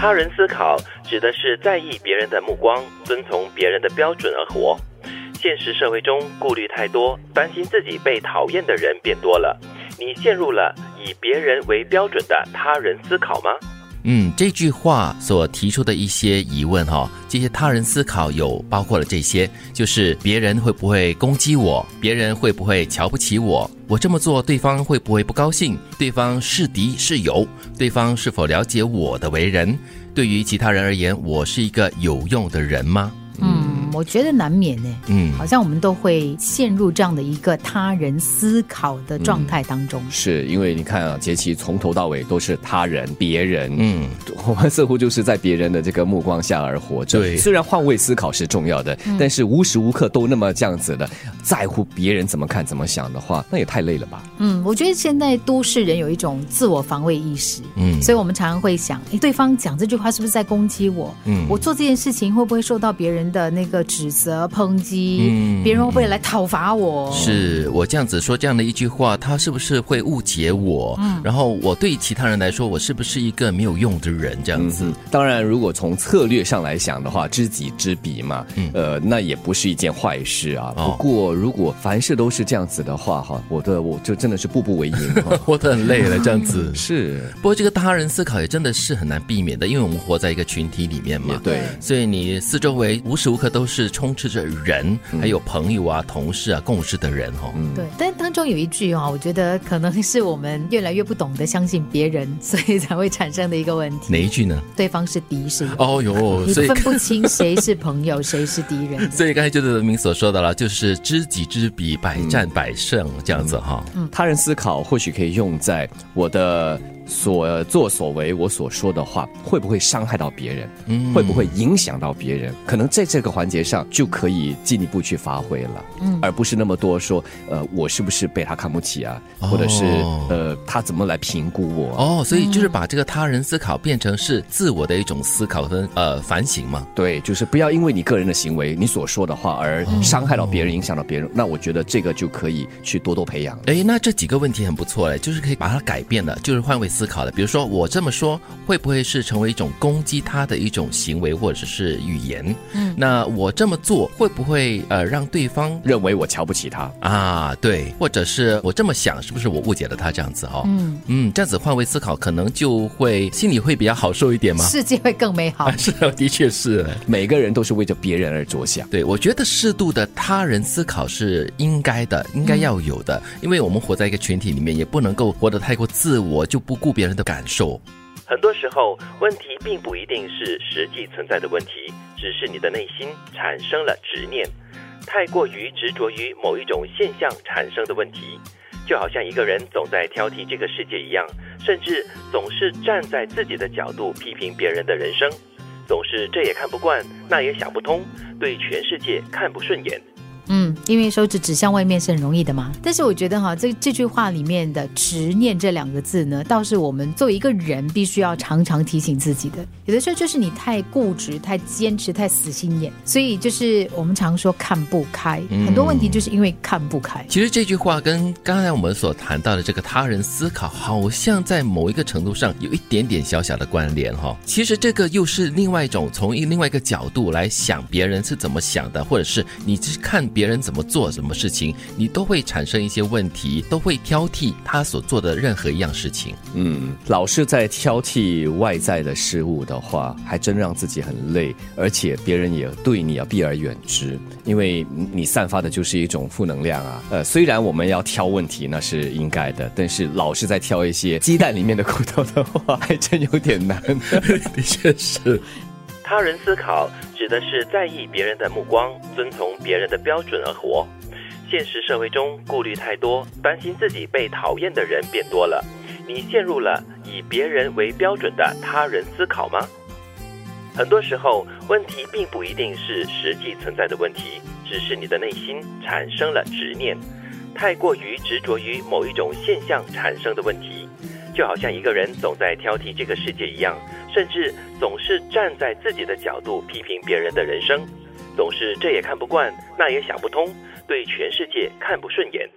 他人思考指的是在意别人的目光，遵从别人的标准而活。现实社会中，顾虑太多，担心自己被讨厌的人变多了。你陷入了以别人为标准的他人思考吗？嗯，这句话所提出的一些疑问哈，这些他人思考有包括了这些，就是别人会不会攻击我，别人会不会瞧不起我，我这么做对方会不会不高兴，对方是敌是友，对方是否了解我的为人，对于其他人而言，我是一个有用的人吗？嗯，我觉得难免呢。嗯，好像我们都会陷入这样的一个他人思考的状态当中。是因为你看啊，杰奇从头到尾都是他人、别人，嗯，我们似乎就是在别人的这个目光下而活着。对虽然换位思考是重要的，但是无时无刻都那么这样子的在乎别人怎么看、怎么想的话，那也太累了吧？嗯，我觉得现在都市人有一种自我防卫意识，嗯所以我们常常会想，哎，对方讲这句话是不是在攻击我？嗯我做这件事情会不会受到别人的那个指责、抨击？嗯别人会不会来讨伐我？是我这样子说这样的一句话，他是不是会误解我？嗯，然后我对其他人来说，我是不是一个没有用的人？这样子，嗯，当然，如果从策略上来想的话，知己知彼嘛，呃，那也不是一件坏事啊。哦不过，如果凡事都是这样子的话，哈，我的我就真的是步步为营。哈 活得很累了，这样子。是，不过这个他人思考也真的是很难避免的，因为我们活在一个群体里面嘛。对。所以你四周围无时无刻都是充斥着人，还有朋友啊、同事啊、共事的人哦。嗯，对，但当中有一句啊，我觉得可能是我们越来越不懂得相信别人，所以才会产生的一个问题。哪一句呢？对方是敌是友，哦哟，你所以分不清谁是朋友，谁是敌人。所以刚才就是文明所说的了，就是知己知彼，百战百胜这样子哈。他人思考或许可以用在我的所作所为，我所说的话会不会伤害到别人，嗯会不会影响到别人？可能在这个环节上就可以进一步去发挥了，嗯，而不是那么多说，呃，我是不是被他看不起啊，或者是哦呃，他怎么来评估我？哦，所以就是把这个他人思考变成是自我的一种思考跟呃反省嘛。对，就是不要因为你个人的行为、你所说的话而伤害到别人、影响到别人。那我觉得这个就可以去多多培养。哎，那这几个问题很不错嘞，就是可以把它改变的，就是换位思思考的。比如说我这么说，会不会是成为一种攻击他的一种行为或者是语言？嗯，那我这么做会不会呃让对方认为我瞧不起他，啊对，或者是我这么想，是不是我误解了他这样子哦？嗯嗯，这样子换位思考，可能就会心里会比较好受一点吗？世界会更美好 啊，。是，的确是。每个人都是为着别人而着想。对，我觉得适度的他人思考是应该的，应该要有的，因为我们活在一个群体里面，也不能够活得太过自我，就不顾别人的感受。很多时候，问题并不一定是实际存在的问题，只是你的内心产生了执念，太过于执着于某一种现象产生的问题。就好像一个人总在挑剔这个世界一样，甚至总是站在自己的角度批评别人的人生，总是这也看不惯，那也想不通，对全世界看不顺眼。嗯，因为手指指向外面是很容易的嘛。但是我觉得哈，这这句话里面的“执念”这两个字呢，倒是我们作为一个人必须要常常提醒自己的。有的时候就是你太固执、太坚持、太死心眼，所以就是我们常说看不开，很多问题就是因为看不开。其实这句话跟刚才我们所谈到的这个他人思考，好像在某一个程度上有一点点小小的关联哈。其实这个又是另外一种从一另外一个角度来想别人是怎么想的，或者是你是看别人怎么做什么事情，你都会产生一些问题，都会挑剔他所做的任何一样事情。嗯，老是在挑剔外在的事物的话，还真让自己很累，而且别人也对你要避而远之，因为你散发的就是一种负能量啊。呃，虽然我们要挑问题那是应该的，但是老是在挑一些鸡蛋里面的骨头的话，还真有点难。的确是。他人思考指的是在意别人的目光，遵从别人的标准而活。现实社会中，顾虑太多，担心自己被讨厌的人变多了。你陷入了以别人为标准的他人思考吗？很多时候，问题并不一定是实际存在的问题，只是你的内心产生了执念，太过于执着于某一种现象产生的问题。就好像一个人总在挑剔这个世界一样，甚至总是站在自己的角度批评别人的人生，总是这也看不惯，那也想不通，对全世界看不顺眼。